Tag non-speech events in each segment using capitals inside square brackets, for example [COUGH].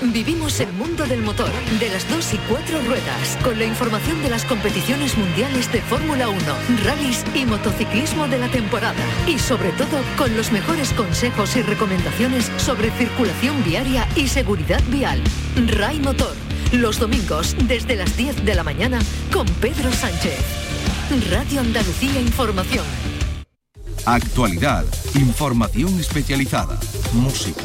Vivimos el mundo del motor, de las dos y cuatro ruedas, con la información de las competiciones mundiales de Fórmula 1, rallies y motociclismo de la temporada. Y sobre todo, con los mejores consejos y recomendaciones sobre circulación viaria y seguridad vial. RAI Motor, los domingos desde las 10 de la mañana con Pedro Sánchez. Radio Andalucía Información. Actualidad, información especializada, música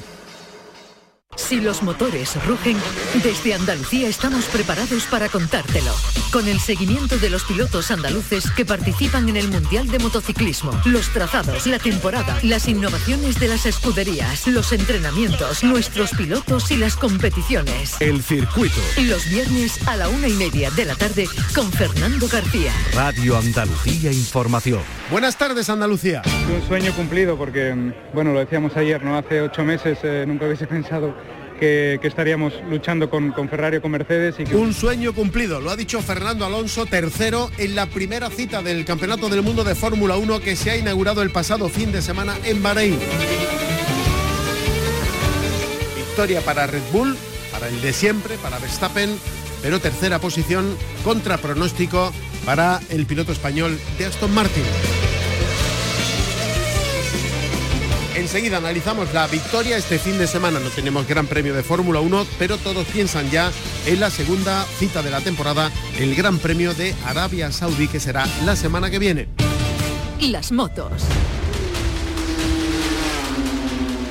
Si los motores rugen, desde Andalucía estamos preparados para contártelo. Con el seguimiento de los pilotos andaluces que participan en el Mundial de Motociclismo, los trazados, la temporada, las innovaciones de las escuderías, los entrenamientos, nuestros pilotos y las competiciones. El circuito. Los viernes a la una y media de la tarde con Fernando García. Radio Andalucía Información. Buenas tardes, Andalucía. Un sueño cumplido porque, bueno, lo decíamos ayer, ¿no? Hace ocho meses eh, nunca hubiese [LAUGHS] pensado que, estaríamos luchando con, con, Ferrari con Mercedes. Y. Un sueño cumplido, lo ha dicho Fernando Alonso, tercero en la primera cita del Campeonato del Mundo de Fórmula 1 que se ha inaugurado el pasado fin de semana en Bahrein. Victoria para Red Bull, para el de siempre, para Verstappen, pero tercera posición contra pronóstico para el piloto español de Aston Martin. Enseguida analizamos la victoria. Este fin de semana no tenemos gran premio de Fórmula 1, pero todos piensan ya en la segunda cita de la temporada, el Gran Premio de Arabia Saudí, que será la semana que viene. Las motos.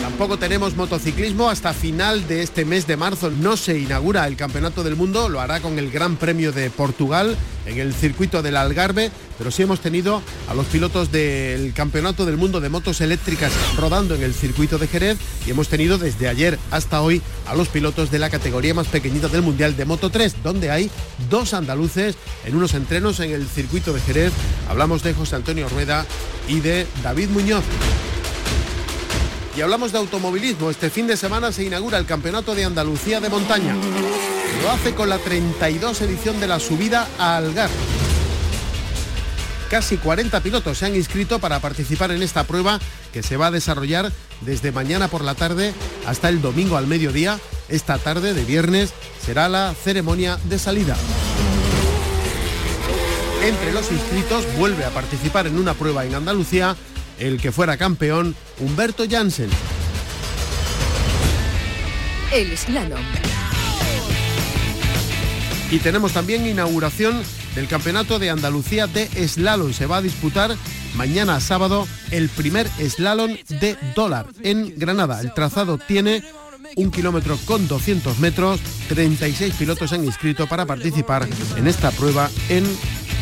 Tampoco tenemos motociclismo hasta final de este mes de marzo. No se inaugura el Campeonato del Mundo, lo hará con el Gran Premio de Portugal en el circuito del Algarve, pero sí hemos tenido a los pilotos del Campeonato del Mundo de Motos Eléctricas rodando en el circuito de Jerez y hemos tenido desde ayer hasta hoy a los pilotos de la categoría más pequeñita del Mundial de Moto 3, donde hay dos andaluces en unos entrenos en el circuito de Jerez. Hablamos de José Antonio Rueda y de David Muñoz. Y hablamos de automovilismo. Este fin de semana se inaugura el Campeonato de Andalucía de Montaña. Lo hace con la 32 edición de la subida a Algar. Casi 40 pilotos se han inscrito para participar en esta prueba que se va a desarrollar desde mañana por la tarde hasta el domingo al mediodía. Esta tarde de viernes será la ceremonia de salida. Entre los inscritos vuelve a participar en una prueba en Andalucía el que fuera campeón, Humberto Janssen. El slalom. Y tenemos también inauguración del Campeonato de Andalucía de Slalom. Se va a disputar mañana sábado el primer slalom de dólar en Granada. El trazado tiene un kilómetro con 200 metros. 36 pilotos han inscrito para participar en esta prueba en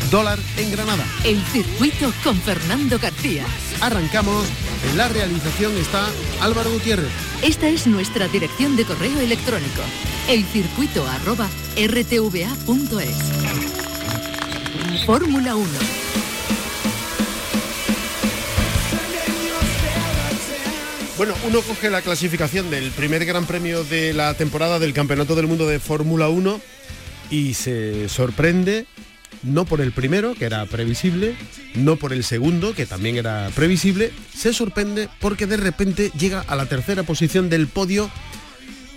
dólar en Granada. El circuito con Fernando García. Arrancamos. En la realización está Álvaro Gutiérrez. Esta es nuestra dirección de correo electrónico. Elcircuito arroba rtva.es. Fórmula 1. Bueno, uno coge la clasificación del primer gran premio de la temporada del Campeonato del Mundo de Fórmula 1 y se sorprende no por el primero, que era previsible, no por el segundo, que también era previsible, se sorprende porque de repente llega a la tercera posición del podio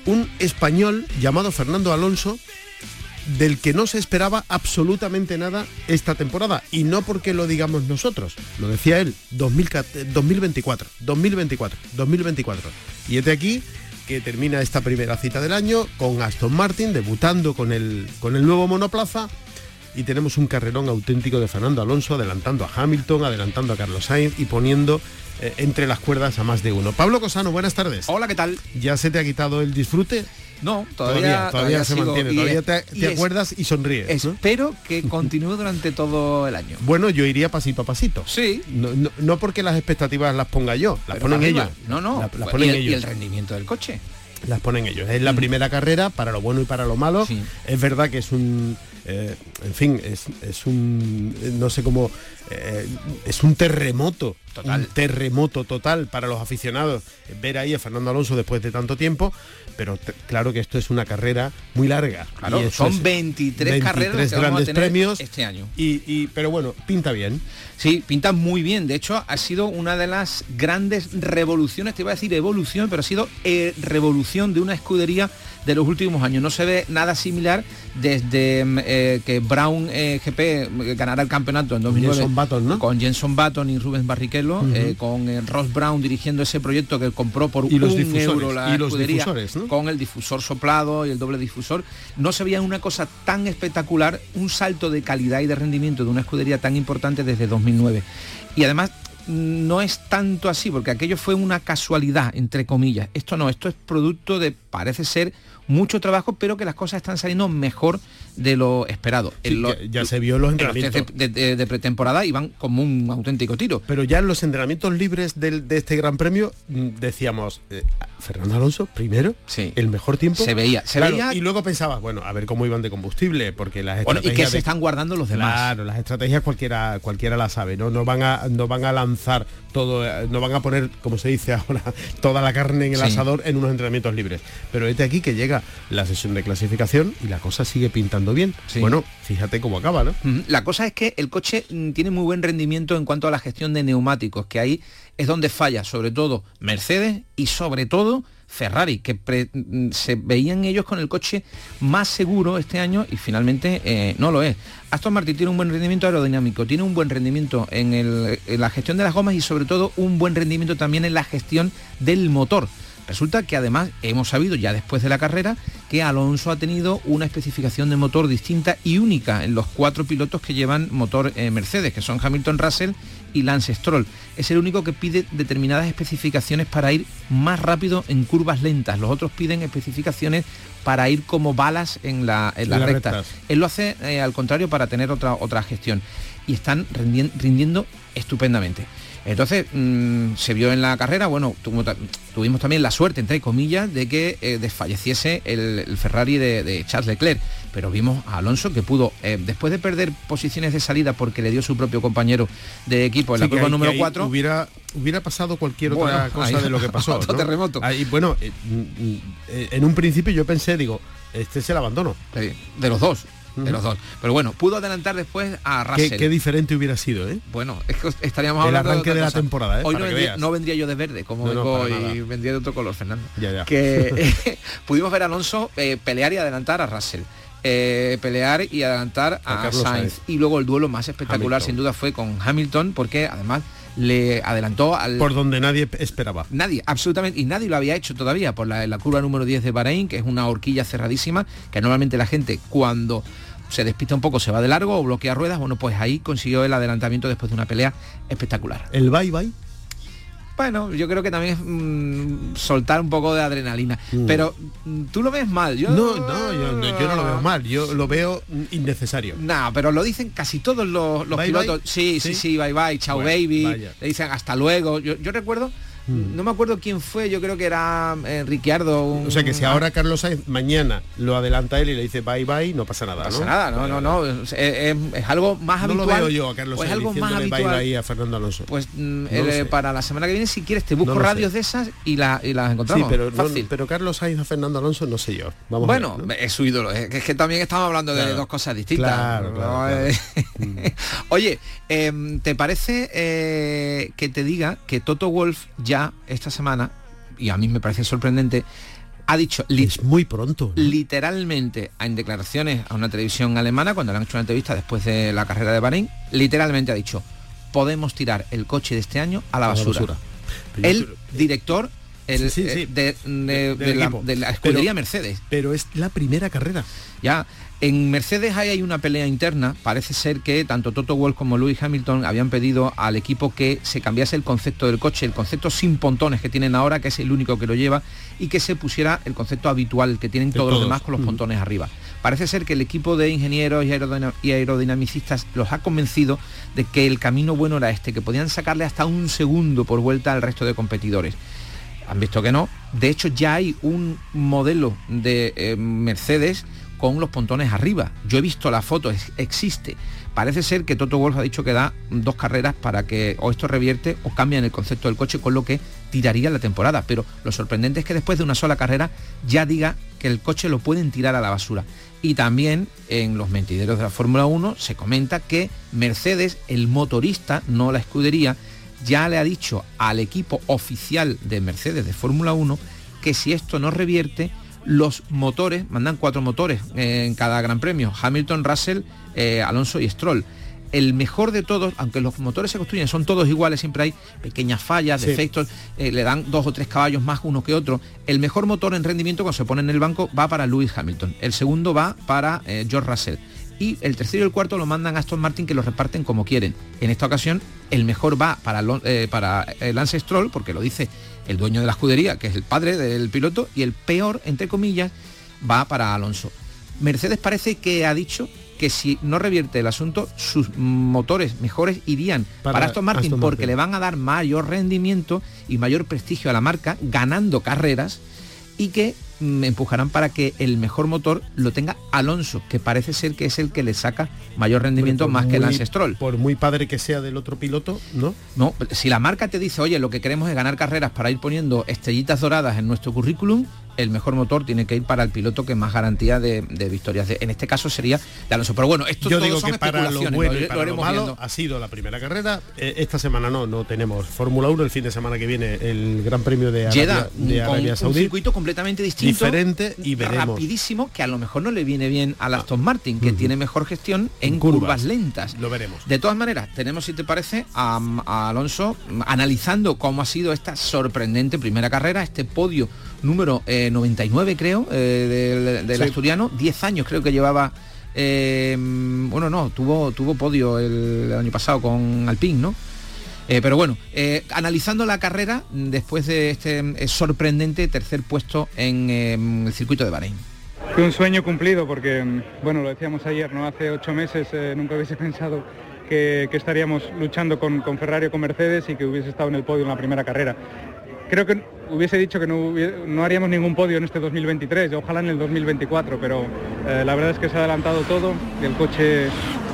un español llamado Fernando Alonso, del que no se esperaba absolutamente nada esta temporada. Y no porque lo digamos nosotros, lo decía él, 2024, 2024, 2024. Y es de aquí que termina esta primera cita del año con Aston Martin debutando con el, con el nuevo monoplaza y tenemos un carrerón auténtico de Fernando Alonso adelantando a Hamilton, adelantando a Carlos Sainz y poniendo eh, entre las cuerdas a más de uno. Pablo Cosano, buenas tardes. Hola, ¿qué tal? ¿Ya se te ha quitado el disfrute? No, todavía, todavía, se mantiene, todavía te, acuerdas y sonríes. Espero que continúe durante todo el año. Bueno, yo iría pasito a pasito. Sí. No, porque las expectativas las ponga yo, las ponen ellos. No, no. las ponen ellos. y el rendimiento del coche las ponen ellos. Es la mm. primera carrera para lo bueno y para lo malo. Es verdad que es un, eh, en fin, es, un, no sé cómo eh, es un terremoto, un terremoto total para los aficionados ver ahí a Fernando Alonso después de tanto tiempo, pero claro que esto es una carrera muy larga. Claro, son 23, carreras grandes premios este año. Y, pero bueno, pinta bien. Sí, pinta muy bien. De hecho, ha sido una de las grandes revoluciones, te iba a decir evolución, pero ha sido eh, revolución de una escudería de los últimos años. No se ve nada similar desde mm, eh, que Brown GP ganara el campeonato en 2009 con Jenson Button y Rubens Barrichello, eh, con Ross Brown dirigiendo ese proyecto que compró por un euro la escudería con el difusor soplado y el doble difusor. No se veía una cosa tan espectacular, un salto de calidad y de rendimiento de una escudería tan importante desde 2009. Y además no es tanto así, porque aquello fue una casualidad, entre comillas. Esto no, esto es producto de, parece ser, mucho trabajo, pero que las cosas están saliendo mejor de lo esperado. ya, se vio los entrenamientos de, pretemporada y van como un auténtico tiro. Pero ya en los entrenamientos libres de este Gran Premio mm, decíamos, eh, Fernando Alonso primero, sí. el mejor tiempo. Se veía, se veía. Y luego pensaba, bueno, a ver cómo iban de combustible, porque las estrategias. y que se están guardando los demás. Claro, las estrategias cualquiera, cualquiera las sabe, ¿no? No van a, no van a lanzar todo, eh, no van a poner, como se dice ahora, [LAUGHS] toda la carne en el asador en unos entrenamientos libres. Pero este aquí que llega la sesión de clasificación y la cosa sigue pintando bien. Bueno, fíjate cómo acaba, ¿no? La cosa es que el coche mm, tiene muy buen rendimiento en cuanto a la gestión de neumáticos, que ahí es donde falla, sobre todo Mercedes y sobre todo Ferrari, que mm, se veían ellos con el coche más seguro este año y finalmente eh, no lo es. Aston Martin tiene un buen rendimiento aerodinámico, tiene un buen rendimiento en, en, la gestión de las gomas y sobre todo un buen rendimiento también en la gestión del motor. Resulta que además hemos sabido ya después de la carrera que Alonso ha tenido una especificación de motor distinta y única en los cuatro pilotos que llevan motor eh, Mercedes, que son Hamilton Russell y Lance Stroll. Es el único que pide determinadas especificaciones para ir más rápido en curvas lentas. Los otros piden especificaciones para ir como balas en la, recta. Él lo hace eh, al contrario para tener otra, otra gestión. Y están rindiendo estupendamente. Entonces mm, se vio en la carrera, bueno, tuvimos también la suerte, entre comillas, de que eh, desfalleciese el, Ferrari de, Charles Leclerc, pero vimos a Alonso que pudo, eh, después de perder posiciones de salida porque le dio su propio compañero de equipo en la curva número 4, hubiera, hubiera pasado cualquier otra cosa de lo que [LAUGHS] pasó. Otro terremoto. Ahí, bueno, eh, mm, en un principio yo pensé, digo, este es el abandono. de los dos de los dos. Pero bueno, pudo adelantar después a Russell. Qué, diferente hubiera sido, ¿eh? Bueno, es que estaríamos hablando El arranque de, la temporada, ¿eh? Hoy no vendría, yo de verde, como vengo y vendría de otro color, Fernando. Ya, ya. Que [LAUGHS] pudimos ver a Alonso eh, pelear y adelantar a Russell. Eh, pelear y adelantar a, Sainz. Y luego el duelo más espectacular sin duda fue con Hamilton, porque además le adelantó al... Por donde nadie esperaba. Nadie, absolutamente, y nadie lo había hecho todavía, por la, la curva número 10 de Bahrein, que es una horquilla cerradísima, que normalmente la gente cuando se despista un poco, se va de largo o bloquea ruedas, bueno, pues ahí consiguió el adelantamiento después de una pelea espectacular. ¿El bye bye? Bueno, yo creo que también es mm, soltar un poco de adrenalina. Mm. Pero mm, tú lo ves mal. Yo, no, no yo, no lo veo mal. Yo lo veo innecesario. No, pero lo dicen casi todos los, pilotos. Sí, sí, sí, bye bye, chao baby. Le dicen hasta luego. Yo, yo recuerdo Mm. No me acuerdo quién fue, yo creo que era eh, Ricciardo. O sea que si ahora Carlos Sainz mañana lo adelanta él y le dice bye bye, no pasa nada. No pasa nada, no, no, no. Es, algo más habitual. No lo veo yo a Carlos Sainz algo más habitual. bye bye a Fernando Alonso. Pues mm, eh, para la semana que viene, si quieres, te busco radios de esas y, la, y, las encontramos. Sí, pero, pero Carlos Sainz a Fernando Alonso no sé yo. Vamos bueno, es su ídolo. Es que, también estamos hablando de dos cosas distintas. Claro, claro, mm. [LAUGHS] Oye, em, ¿te parece eh, que te diga que Toto Wolf ya esta semana y a mí me parece sorprendente, ha dicho es muy pronto literalmente en declaraciones a una televisión alemana cuando le han hecho una entrevista después de la carrera de Bahrein literalmente ha dicho podemos tirar el coche de este año a la basura, el director el, De, la, escudería Mercedes. pero es la primera carrera. Ya en Mercedes hay una pelea interna. Parece ser que tanto Toto Wolff como Lewis Hamilton habían pedido al equipo que se cambiase el concepto del coche, el concepto sin pontones que tienen ahora, que es el único que lo lleva, y que se pusiera el concepto habitual que tienen todos, los demás con los pontones arriba. Parece ser que el equipo de ingenieros y, aerodinamicistas los ha convencido de que el camino bueno era este, que podían sacarle hasta un segundo por vuelta al resto de competidores han visto que no. De hecho, ya hay un modelo de eh, Mercedes con los pontones arriba. Yo he visto la foto, existe. Parece ser que Toto Wolf ha dicho que da dos carreras para que o esto revierte o cambian el concepto del coche, con lo que tiraría la temporada. Pero lo sorprendente es que después de una sola carrera ya diga que el coche lo pueden tirar a la basura. Y también en los mentideros de la Fórmula 1 se comenta que Mercedes, el motorista, no la escudería, ya le ha dicho al equipo oficial de Mercedes de Fórmula 1 que si esto no revierte, los motores, mandan cuatro motores en cada gran premio, Hamilton, Russell, eh, Alonso y Stroll. El mejor de todos, aunque los motores se construyen, son todos iguales, siempre hay pequeñas fallas, defectos, eh, le dan dos o tres caballos más uno que otro. El mejor motor en rendimiento cuando se pone en el banco va para Lewis Hamilton. El segundo va para eh, George Russell y el tercero y el cuarto lo mandan a Aston Martin que lo reparten como quieren. En esta ocasión el mejor va para, eh, para el Lance Stroll, porque lo dice el dueño de la escudería, que es el padre del piloto, y el peor, entre comillas, va para Alonso. Mercedes parece que ha dicho que si no revierte el asunto, sus motores mejores irían para, Aston Martin porque le van a dar mayor rendimiento y mayor prestigio a la marca, ganando carreras y que empujarán para que el mejor motor lo tenga Alonso, que parece ser que es el que le saca mayor rendimiento más que el Stroll. Por muy padre que sea del otro piloto, ¿no? No, si la marca te dice, oye, lo que queremos es ganar carreras para ir poniendo estrellitas doradas en nuestro currículum, el mejor motor tiene que ir para el piloto que más garantía de, victorias. en este caso sería de Alonso. Pero bueno, esto Yo digo que para lo bueno y para lo, malo ha sido la primera carrera. Eh, esta semana no, no tenemos Fórmula 1. El fin de semana que viene el Gran Premio de Arabia, de Arabia Saudí. Un circuito completamente distinto. Diferente y veremos. Rapidísimo, que a lo mejor no le viene bien a Aston Martin, que tiene mejor gestión en, curvas. lentas. Lo veremos. De todas maneras, tenemos, si te parece, a, a Alonso analizando cómo ha sido esta sorprendente primera carrera, este podio número 99 eh, creo, eh, del, asturiano, 10 años creo que llevaba, eh, bueno, no, tuvo, tuvo podio el, año pasado con Alpine, ¿no? pero bueno, analizando la carrera después de este sorprendente tercer puesto en el circuito de Bahrein. Fue un sueño cumplido porque, bueno, lo decíamos ayer, ¿no? Hace ocho meses nunca hubiese [LAUGHS] pensado que, estaríamos luchando con, con Ferrari o con Mercedes y que hubiese estado en el podio en la primera carrera creo que hubiese dicho que no, haríamos ningún podio en este 2023, ojalá en el 2024, pero eh, la verdad es que se ha adelantado todo. El coche,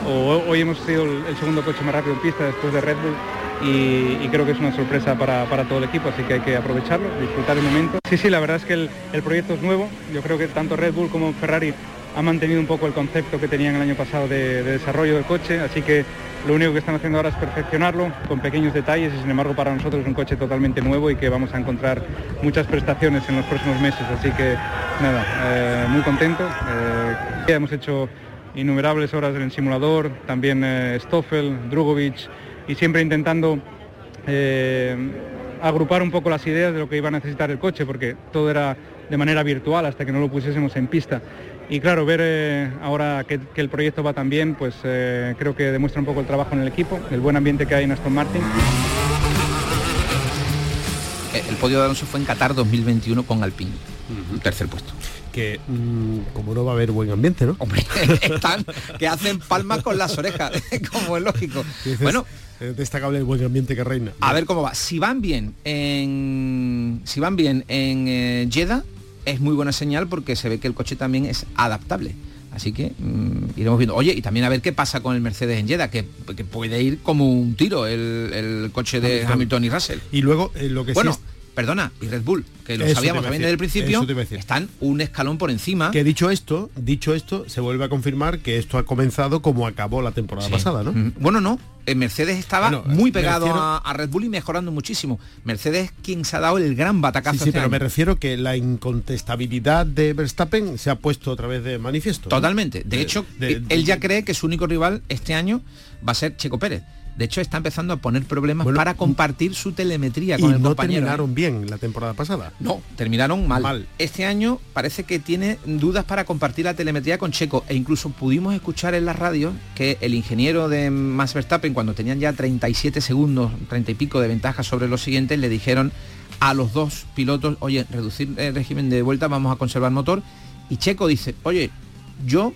hoy hemos sido el, segundo coche más rápido en pista después de Red Bull y, creo que es una sorpresa para, todo el equipo, así que hay que aprovecharlo, disfrutar el momento. Sí, sí, la verdad es que el, proyecto es nuevo, yo creo que tanto Red Bull como Ferrari han mantenido un poco el concepto que tenían el año pasado de desarrollo del coche, así que lo único que están haciendo ahora es perfeccionarlo con pequeños detalles y sin embargo para nosotros es un coche totalmente nuevo y que vamos a encontrar muchas prestaciones en los próximos meses. Así que nada, eh, muy contento. Eh, hemos hecho innumerables horas en el simulador, también eh, Stoffel, Drugovic y siempre intentando agrupar un poco las ideas de lo que iba a necesitar el coche porque todo era de manera virtual hasta que no lo pusiésemos en pista y claro, ver eh, ahora que, el proyecto va tan bien, pues eh, creo que demuestra un poco el trabajo en el equipo, el buen ambiente que hay en Aston Martin. Eh, el podio de Alonso fue en Qatar 2021 con Alpine, tercer puesto. Que mm, como no va a haber buen ambiente, ¿no? Hombre, [LAUGHS] están que hacen palmas con las orejas, [LAUGHS] como es lógico. bueno, destacable el buen ambiente que reina. A ver cómo va. Si van bien en si van bien en Jeddah, es muy buena señal porque se ve que el coche también es adaptable. Así que mm, iremos viendo. Oye, y también a ver qué pasa con el Mercedes en Jeddah, que, puede ir como un tiro el, coche de Hamilton. y Russell. Y luego eh, lo que bueno, perdona, y Red Bull, que lo sabíamos también desde el principio, están un escalón por encima. Que dicho esto, dicho esto, se vuelve a confirmar que esto ha comenzado como acabó la temporada pasada, ¿no? Bueno, no. Eh, Mercedes estaba muy pegado a, Red Bull y mejorando muchísimo. Mercedes es quien se ha dado el gran batacazo. Sí, sí este pero me refiero que la incontestabilidad de Verstappen se ha puesto otra vez de manifiesto. Totalmente. De, hecho, él ya cree que su único rival este año va a ser Checo Pérez. De hecho, está empezando a poner problemas para compartir su telemetría con el no compañero. terminaron bien la temporada pasada. No, terminaron mal. Este año parece que tiene dudas para compartir la telemetría con Checo e incluso pudimos escuchar en la radio que el ingeniero de Max Verstappen cuando tenían ya 37 segundos, 30 y pico de ventaja sobre los siguientes, le dijeron a los dos pilotos, oye, reducir el régimen de vuelta, vamos a conservar motor. Y Checo dice, oye, yo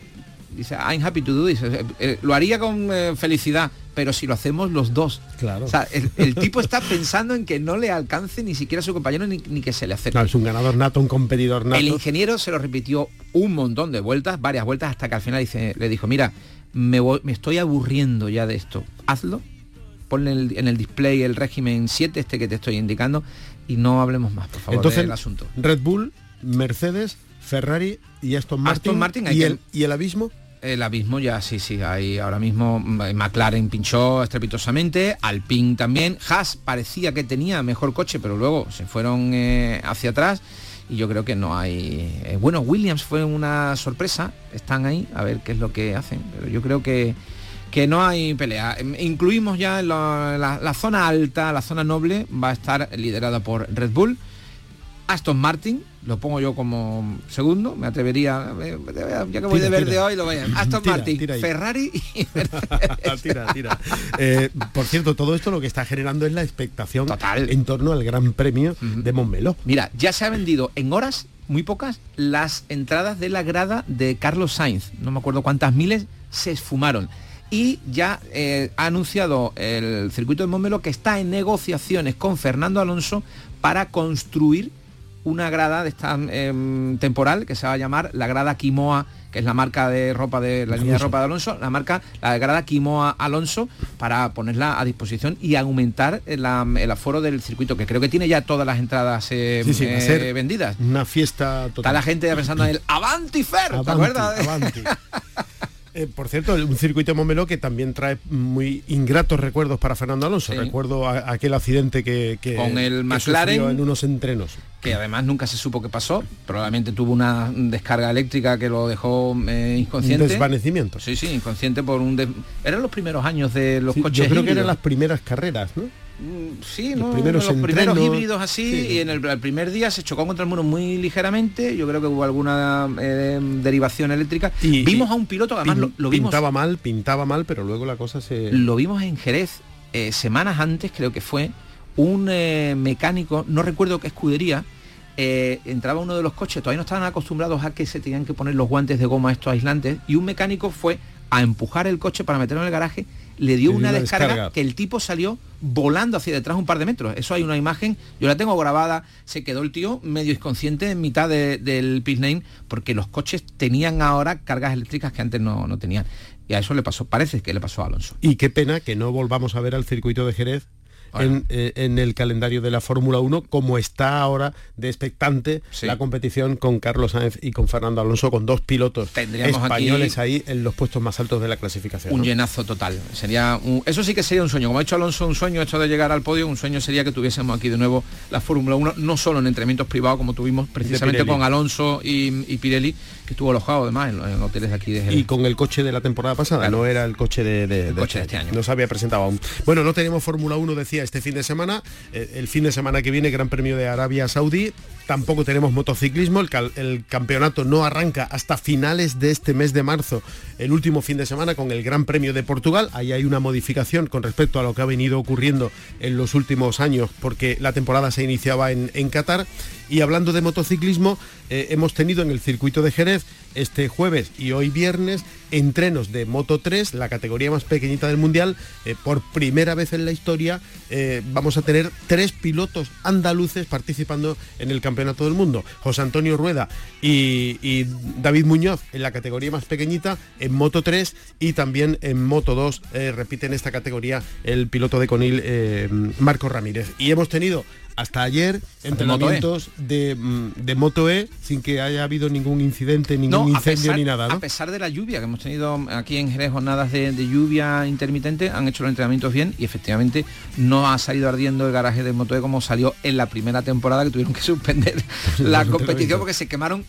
dice, I'm happy to do this. Eh, eh, lo haría con eh, felicidad, pero si lo hacemos los dos. Claro. O sea, el, tipo está pensando en que no le alcance ni siquiera a su compañero ni, que se le acerque. es un ganador nato, un competidor nato. El ingeniero se lo repitió un montón de vueltas, varias vueltas, hasta que al final dice, le dijo, mira, me, me estoy aburriendo ya de esto, hazlo, ponle en el, display el régimen 7, este que te estoy indicando, y no hablemos más, por favor, Entonces, del asunto. Red Bull, Mercedes, Ferrari y Aston Martin. Martin ¿Y, el, ¿Y el abismo? El abismo ya sí, sí, hay ahora mismo mm, McLaren pinchó estrepitosamente, Alpine también, Haas parecía que tenía mejor coche, pero luego se fueron eh, hacia atrás y yo creo que no hay... Eh, bueno, Williams fue una sorpresa, están ahí, a ver qué es lo que hacen, pero yo creo que, que no hay pelea. Em, incluimos ya la zona alta, la zona noble, va a estar liderada por Red Bull, Aston Martin, lo pongo yo como segundo, me atrevería, ya que voy de verde hoy, lo voy a... [LAUGHS] Aston Martin, Ferrari y [LAUGHS] tira, tira. Eh, por cierto, todo esto lo que está generando es la expectación Total. en torno al Gran Premio de Montmeló. Mira, ya se ha vendido en horas, muy pocas, las entradas de la grada de Carlos Sainz. No me acuerdo cuántas miles se esfumaron y ya eh, ha anunciado el circuito de Montmeló que está en negociaciones con Fernando Alonso para construir una grada de esta em, temporal que se va a llamar la grada Quimoa que es la marca de ropa de la línea de ropa de Alonso, la marca, la grada Quimoa Alonso, para ponerla a disposición y aumentar el, aforo del circuito, que creo que tiene ya todas las entradas em, eh, vendidas. Una fiesta total. Está la gente ya pensando en el Avanti Fer, ¿te acuerdas? [LAUGHS] Eh, por cierto, un circuito de Montmeló que también trae muy ingratos recuerdos para Fernando Alonso. Recuerdo aquel accidente que, con el McLaren en unos entrenos. Que además nunca se supo qué pasó. Probablemente tuvo una descarga eléctrica que lo dejó eh, inconsciente. Un desvanecimiento. Sí, sí, inconsciente por un... Eran los primeros años de los coches. Yo creo que eran las primeras carreras, ¿no? Mm, sí, los, primeros, híbridos así y en el, primer día se chocó contra el muro muy ligeramente, yo creo que hubo alguna eh, derivación eléctrica. Y, vimos a un piloto, además lo, vimos... Pintaba mal, pintaba mal, pero luego la cosa se... Lo vimos en Jerez eh, semanas antes, creo que fue, un eh, mecánico, no recuerdo qué escudería, entraba uno de los coches, todavía no estaban acostumbrados a que se tenían que poner los guantes de goma estos aislantes, y un mecánico fue a empujar el coche para meterlo en el garaje le dio una, descarga, que el tipo salió volando hacia detrás un par de metros. Eso hay una imagen, yo la tengo grabada, se quedó el tío medio inconsciente en mitad del pit lane porque los coches tenían ahora cargas eléctricas que antes no, no tenían. Y a eso le pasó, parece que le pasó a Alonso. Y qué pena que no volvamos a ver al circuito de Jerez eh, en, el calendario de la Fórmula 1, como está ahora de expectante la competición con Carlos Sáenz y con Fernando Alonso, con dos pilotos españoles ahí en los puestos más altos de la clasificación. Un llenazo total. Sería eso sí que sería un sueño. Como ha hecho Alonso un sueño, esto de llegar al podio, un sueño sería que tuviésemos aquí de nuevo la Fórmula 1, no solo en entrenamientos privados como tuvimos precisamente con Alonso y, Pirelli, que estuvo alojado además en, hoteles de aquí de Y con el coche de la temporada pasada, no era el coche de, coche de este año. No se había presentado aún. Bueno, no tenemos Fórmula 1, decía este fin de semana. Eh, el fin de semana que viene, Gran Premio de Arabia Saudí. Tampoco tenemos motociclismo. El, campeonato no arranca hasta finales de este mes de marzo, el último fin de semana con el Gran Premio de Portugal. Ahí hay una modificación con respecto a lo que ha venido ocurriendo en los últimos años, porque la temporada se iniciaba en, en Qatar. Y hablando de motociclismo, eh, hemos tenido en el circuito de Jerez este jueves y hoy viernes entrenos de Moto 3, la categoría más pequeñita del mundial. Eh, por primera vez en la historia eh, vamos a tener tres pilotos andaluces participando en el Campeonato del Mundo. José Antonio Rueda y, David Muñoz en la categoría más pequeñita, en Moto 3 y también en Moto 2 repiten esta categoría el piloto de Conil Marco Ramírez. Y hemos tenido hasta ayer entrenamientos de, mm, de Moto E sin que haya habido ningún incidente, ningún incendio ni nada. A pesar de la lluvia, que hemos tenido aquí en Jerez jornadas de, lluvia intermitente, han hecho los entrenamientos bien y efectivamente no ha salido ardiendo el garaje de Moto E como salió en la primera temporada que tuvieron que suspender [LAUGHS] la competición porque se quemaron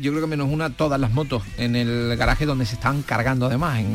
yo creo que menos una, todas las motos en el garaje donde se están cargando además, en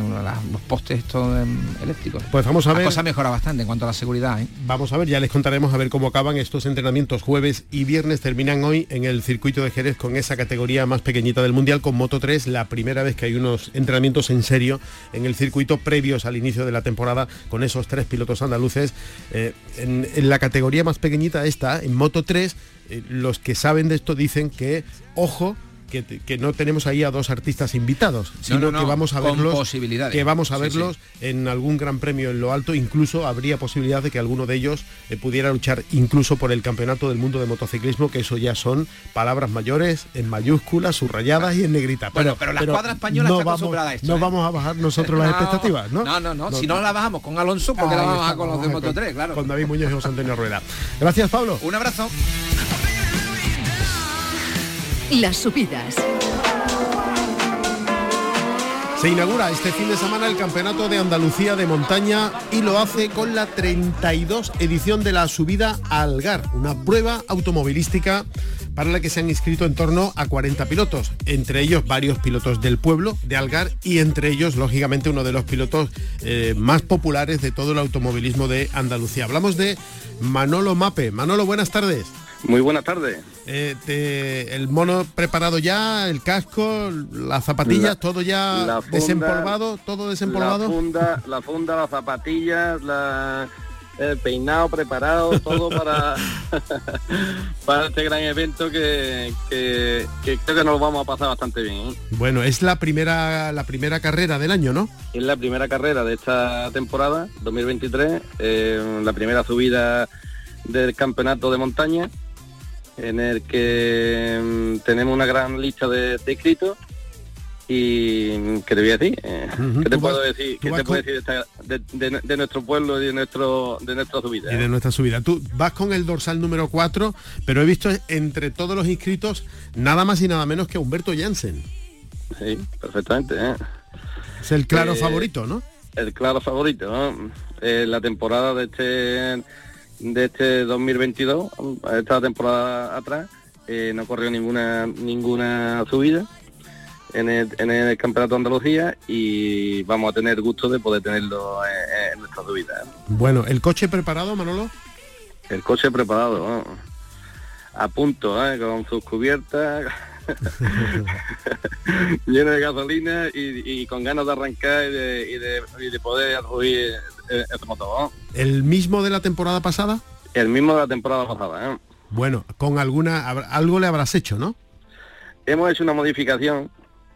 los postes estos em, eléctricos. Pues vamos a ver. La cosa mejora bastante en cuanto a la seguridad. ¿eh? Vamos a ver, ya les contaremos a ver cómo acaban estos entrenamientos jueves y viernes. Terminan hoy en el circuito de Jerez con esa categoría más pequeñita del Mundial, con Moto 3, la primera vez que hay unos entrenamientos en serio en el circuito previos al inicio de la temporada con esos tres pilotos andaluces. Eh, en, la categoría más pequeñita esta, en Moto 3, eh, los que saben de esto dicen que, ojo, que, que no tenemos ahí a dos artistas invitados, sino no, no, que vamos a verlos, posibilidades. que vamos a Sí, verlos en algún gran premio en lo alto. Incluso habría posibilidad de que alguno de ellos eh, pudiera luchar incluso por el campeonato del mundo de motociclismo, que eso ya son palabras mayores en mayúsculas, subrayadas y en negrita. Bueno, pero la escuadra española no está vamos, a esto, No ¿eh? vamos a bajar nosotros las [LAUGHS] expectativas, ¿no? No, no, no. Si no la bajamos con Alonso, porque la Ahí vamos a con los de con- Moto 3, claro. Con David Muñoz y José Antonio Rueda. Gracias, Pablo. Un abrazo. Las subidas. Se inaugura este fin de semana el Campeonato de Andalucía de Montaña y lo hace con la 32 edición de la subida a Algar, una prueba automovilística para la que se han inscrito en torno a 40 pilotos, entre ellos varios pilotos del pueblo de Algar y entre ellos, lógicamente, uno de los pilotos eh, más populares de todo el automovilismo de Andalucía. Hablamos de Manolo Mape. Manolo, buenas tardes. Muy buenas tardes. Eh, te- el mono preparado ya, el casco, las zapatillas, La- todo ya la funda- desempolvado, todo La desempolvado. funda, la funda, las zapatillas, la, el peinado preparado, todo para, [LAUGHS] para este gran evento que, que- que creo que nos lo vamos a pasar bastante bien. ¿eh? Bueno, es la primera la primera carrera del año, ¿no? Es la primera carrera de esta temporada, 2023, eh, la primera subida del campeonato de montaña, en el que mm, tenemos una gran lista de, de inscritos. Y mm, qué te voy a decir, Eh, ¿qué te puedo vas- decir? ¿Qué te puedo con- decir de, nuestro pueblo y de nuestro de nuestra subida? Y de nuestra subida. Tú vas con el dorsal número 4, pero he visto entre todos los inscritos nada más y nada menos que Humberto Jansen. Sí, perfectamente. ¿eh? Es el claro Eh, favorito, ¿no? el claro favorito. ¿no? Eh, la temporada de este de este 2022, esta temporada atrás, eh, no corrió ninguna ninguna subida en el, en el campeonato de Andalucía y vamos a tener gusto de poder tenerlo en, en nuestra subida. ¿eh? Bueno, ¿el coche preparado, Manolo? El coche preparado, ¿no? a punto, ¿eh? con sus cubiertas. [LAUGHS] lleno de gasolina y, y con ganas de arrancar y de, y de, y de poder subir eh. ¿El mismo de la temporada pasada? El mismo de la temporada pasada. ¿eh? Bueno, con alguna algo le habrás hecho, ¿no? Hemos hecho una modificación,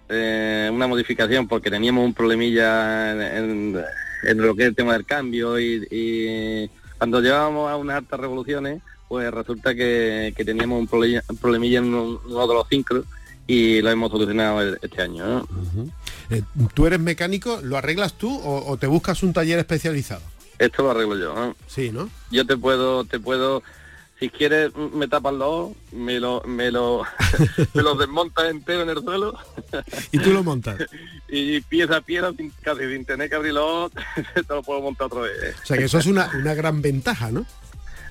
eh, una modificación porque teníamos un problemilla en, en- en lo que es el tema del cambio y, y cuando llevábamos a unas altas revoluciones, pues resulta que, que teníamos un problema, un problemilla en un- uno de los sincros y lo hemos solucionado este año. ¿no? Eh, ¿Tú eres mecánico? ¿Lo arreglas tú o, o te buscas un taller especializado? Esto lo arreglo yo. ¿no? Sí, ¿no? Yo te puedo, te puedo, si quieres me tapas los ojos, me lo, me lo, [LAUGHS] me lo desmontas entero en el suelo Y tú lo montas. [LAUGHS] y pieza a pieza, sin- casi sin tener que abrir los ojos, [LAUGHS] te lo puedo montar otra vez. O sea que eso es una, una gran ventaja, ¿no?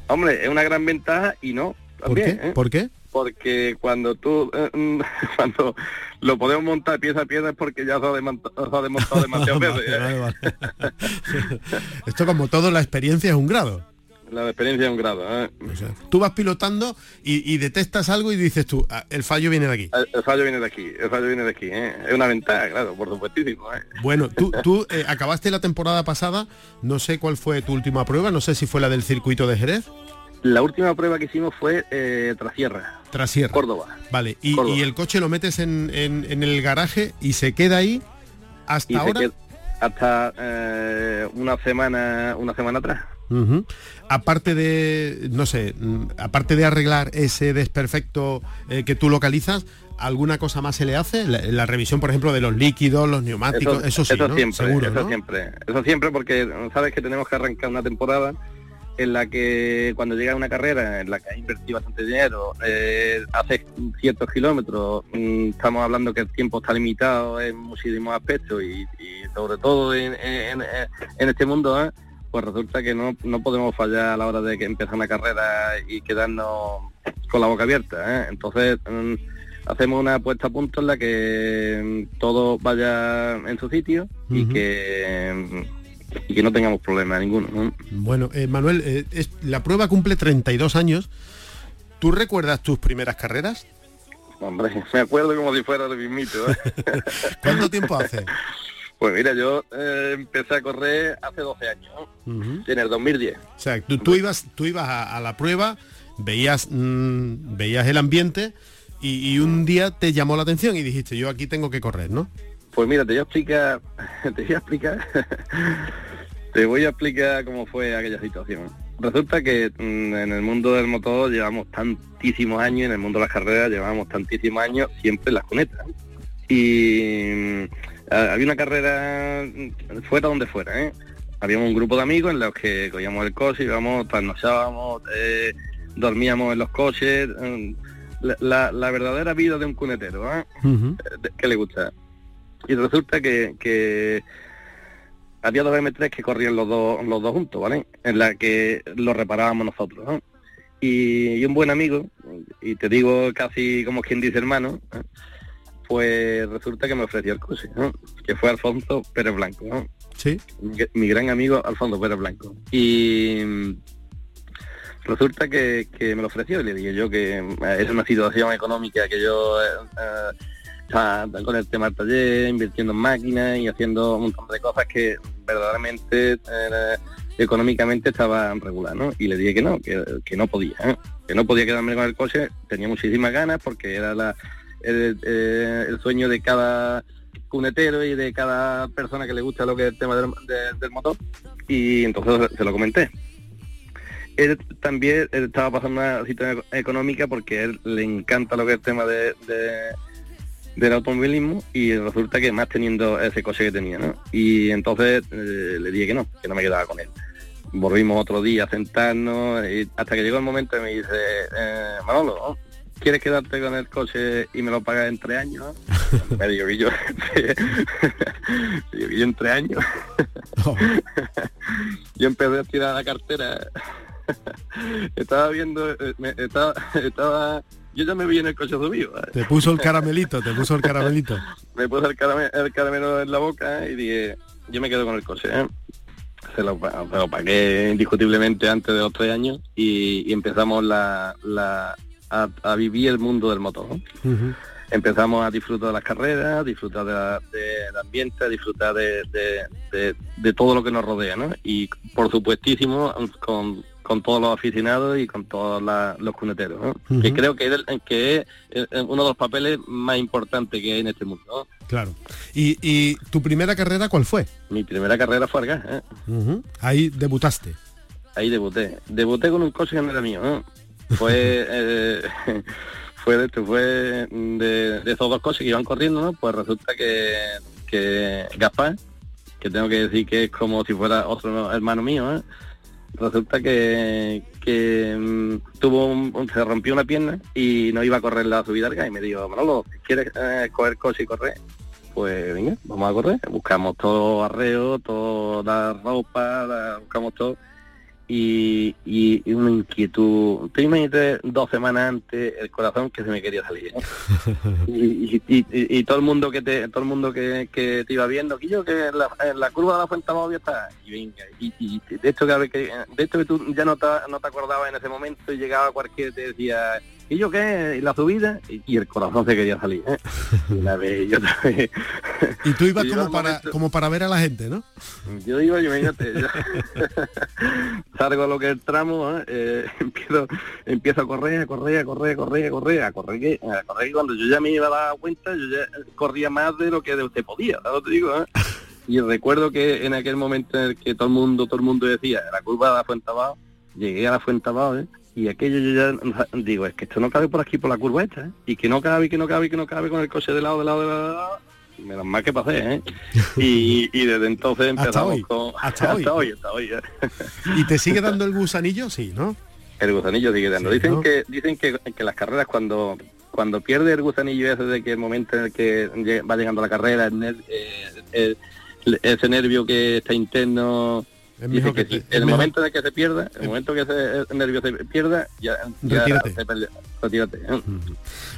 Hombre, es una gran ventaja y no. ¿Por qué? ¿eh? ¿Por qué? Porque cuando tú, eh, mm, [LAUGHS] cuando lo podemos montar pieza a pieza es porque ya se ha, se ha desmontado [LAUGHS] demasiadas veces. ¿eh? Vale, vale, vale. [LAUGHS] Esto como todo, la experiencia es un grado. La experiencia es un grado. ¿eh? O sea, tú vas pilotando y, y detectas algo y dices tú, "Ah, el fallo viene de aquí. El, el fallo viene de aquí, el fallo viene de aquí. ¿eh? Es una ventaja, claro, por supuestísimo. ¿eh? Bueno, tú, tú acabaste la temporada pasada, no sé cuál fue tu última prueba, no sé si fue la del circuito de Jerez, La última prueba que hicimos fue eh, Trasierra, tras Sierra. Córdoba. Vale, y, Córdoba. y el coche lo metes en, en- en el garaje y se queda ahí hasta Y ahora. hasta eh, una semana una semana atrás. Aparte de, no sé, mm, aparte de arreglar ese desperfecto eh, que tú localizas, ¿alguna cosa más se le hace? La, la revisión, por ejemplo, de los líquidos, los neumáticos, eso, sí, ¿no? siempre, Seguro, eso ¿no? siempre, eso siempre porque sabes que tenemos que arrancar una temporada en la que cuando llega una carrera en la que has invertido bastante dinero, eh, haces ciertos kilómetros, mm, estamos hablando que el tiempo está limitado en muchísimos aspectos y, y sobre todo en, en- en este mundo, ¿eh? pues resulta que no, no podemos fallar a la hora de que empezar una carrera y quedarnos con la boca abierta. ¿eh? Entonces mm, hacemos una puesta a punto en la que mm, todo vaya en su sitio y que y que no tengamos problema ninguno. ¿no? Bueno, eh, Manuel, eh, es- la prueba cumple 32 años. ¿Tú recuerdas tus primeras carreras? Hombre, [LAUGHS] me acuerdo como si fuera el mismito. ¿eh? [LAUGHS] ¿Cuánto tiempo hace? pues mira, yo eh, empecé a correr hace 12 años, ¿no? Ujú. en el 2010. O sea, tú, tú ibas, tú ibas a, a la prueba, veías, mm, veías el ambiente y, un día te llamó la atención y dijiste, yo aquí tengo que correr, ¿no? Pues mira, te voy a explicar, [LAUGHS] te voy a explicar, [LAUGHS] te voy a explicar cómo fue aquella situación. Resulta que mm, en el mundo del motor llevamos tantísimos años, en el mundo de las carreras llevamos tantísimos años siempre en las cunetas. Y mm, había una carrera mm, fuera donde fuera, ¿eh? Habíamos un grupo de amigos en los que cogíamos el coche, íbamos, trasnochábamos, eh, dormíamos en los coches. La, verdadera vida de un cunetero, ¿eh? que le gusta. Y resulta que, que había dos M3 que corrían los dos, los dos juntos, ¿vale? En la que lo reparábamos nosotros, y, un buen amigo, y te digo casi como quien dice hermano, pues resulta que me ofreció el coche, que fue Alfonso Pérez Blanco, Sí. Mi, gran amigo Alfonso Pérez Blanco. Y resulta que, me lo ofreció y le dije yo que eh, es una situación económica que yo eh, eh, con el tema del taller, invirtiendo en máquinas y haciendo un montón de cosas que verdaderamente eh, económicamente estaban regular, ¿no? Y le dije que no, que, no podía, ¿eh? que no podía quedarme con el coche, tenía muchísimas ganas porque era la, el, eh, sueño de cada cunetero y de cada persona que le gusta lo que es el tema del, motor y entonces se lo comenté. Él también estaba pasando una situación económica porque él le encanta lo que es el tema de del automovilismo y resulta que más teniendo ese coche que tenía, ¿no? Y entonces eh, le dije que no, que no me quedaba con él. Volvimos otro día a sentarnos y hasta que llegó el momento y me dice, eh, Manolo, ¿quieres quedarte con el coche y me lo pagas en tres años? [LAUGHS] me digo que yo, [LAUGHS] yo en tres años. yo empecé a tirar la cartera. estaba viendo, eh, estaba, estaba yo ya me vi en el coche subido. ¿eh? Te puso el caramelito, te puso el caramelito. [LAUGHS] me puso el, caramelo, en la boca y dije, yo me quedo con el coche. ¿eh? Se, lo, pagué indiscutiblemente antes de los tres años y, empezamos la, a, vivir el mundo del motor. Empezamos a disfrutar de las carreras, a disfrutar del ambiente, a disfrutar de, de, todo lo que nos rodea. ¿no? Y por supuestísimo, con con todos los aficionados y con todos los cuneteros, que creo que es, que es uno de los papeles más importantes que hay en este mundo. Claro. ¿Y, tu primera carrera cuál fue? Mi primera carrera fue Argas. ¿eh? Ahí debutaste. Ahí debuté. Debuté con un coche que no era mío. Fue... [LAUGHS] eh, fue de esto, fue de, esos dos coches que iban corriendo, ¿no? Pues resulta que, que Gaspar, que tengo que decir que es como si fuera otro hermano mío, ¿eh? Resulta que, que mm, tuvo se rompió una pierna y no iba a correr la subida larga y me dijo, Manolo, ¿quieres eh, coger coche y correr? Pues venga, vamos a correr. Buscamos todo arreo, toda ropa, buscamos todo y, y, una inquietud. Te imaginas dos semanas antes el corazón que se me quería salir. [LAUGHS] y, y, todo el mundo que te, todo el mundo que, que te iba viendo, que yo que en la, en la curva de la Fuente Bobia está, y venga, y, de esto que, de esto que tú ya no te, no te acordabas en ese momento y llegaba cualquiera te decía ¿y yo qué? ¿Y la subida? Y, el corazón se quería salir, ¿eh? y tú ibas como para, como para ver a la gente, ¿no? Yo iba, imagínate, [LAUGHS] salgo a lo que es el tramo, ¿eh? eh empiezo, empiezo a correr, a correr, a correr, a correr, a correr, a correr, a correr, cuando yo ya me iba a dar cuenta, yo ya corría más de lo que de usted podía, ¿sabes te digo? ¿eh? [LAUGHS] Y recuerdo que en aquel momento en el que todo el mundo, todo el mundo decía, la curva de la Fuente Abajo, llegué a la Fuente Abajo, ¿eh? Y aquello yo ya digo, es que esto no cabe por aquí por la curva esta, ¿eh? y que no cabe, y que no cabe, y que no cabe con el coche de lado, de lado, de lado, menos mal que pasé, ¿eh? [LAUGHS] Y, y desde entonces empezamos con... Hasta, hoy. hasta hoy, ¿eh? ¿Y te sigue dando el gusanillo? Sí, ¿no? El gusanillo sigue dando. dicen que dicen que, que, las carreras cuando cuando pierde el gusanillo ese de que el momento en el que va llegando la carrera, eh, ese nervio que está interno Dice que, en el momento de que se pierda, el momento que ese nervio se pierda, ya, ya retírate. ¿eh?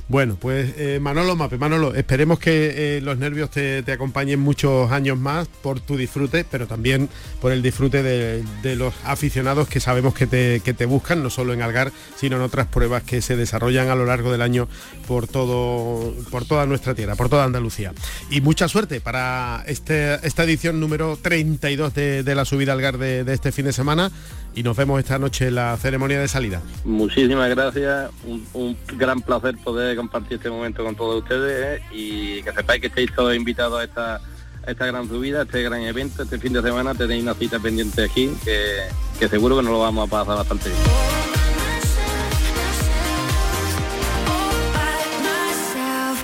Bueno, pues eh, Manolo Mape, Manolo, esperemos que eh, los nervios te, acompañen muchos años más por tu disfrute, pero también por el disfrute de, los aficionados que sabemos que te, buscan, no solo en Algar, sino en otras pruebas que se desarrollan a lo largo del año por todo, por toda nuestra tierra, por toda Andalucía. Y mucha suerte para este, esta edición número 32 de, la subida Algar de este fin de semana y nos vemos esta noche en la ceremonia de salida. Muchísimas gracias, un, gran placer poder compartir este momento con todos ustedes ¿eh? y que sepáis que estáis todos invitados a esta, esta gran subida, a este gran evento, este fin de semana tenéis una cita pendiente aquí que, que seguro que nos lo vamos a pasar bastante bien.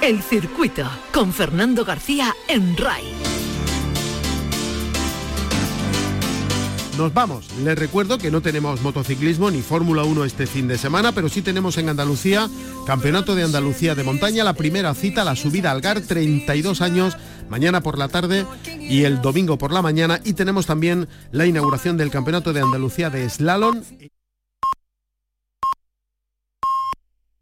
El circuito con Fernando García en RAI. Nos vamos. Les recuerdo que no tenemos motociclismo ni Fórmula 1 este fin de semana, pero sí tenemos en Andalucía Campeonato de Andalucía de Montaña, la primera cita, la subida al GAR, 32 años, mañana por la tarde y el domingo por la mañana. Y tenemos también la inauguración del Campeonato de Andalucía de Slalom.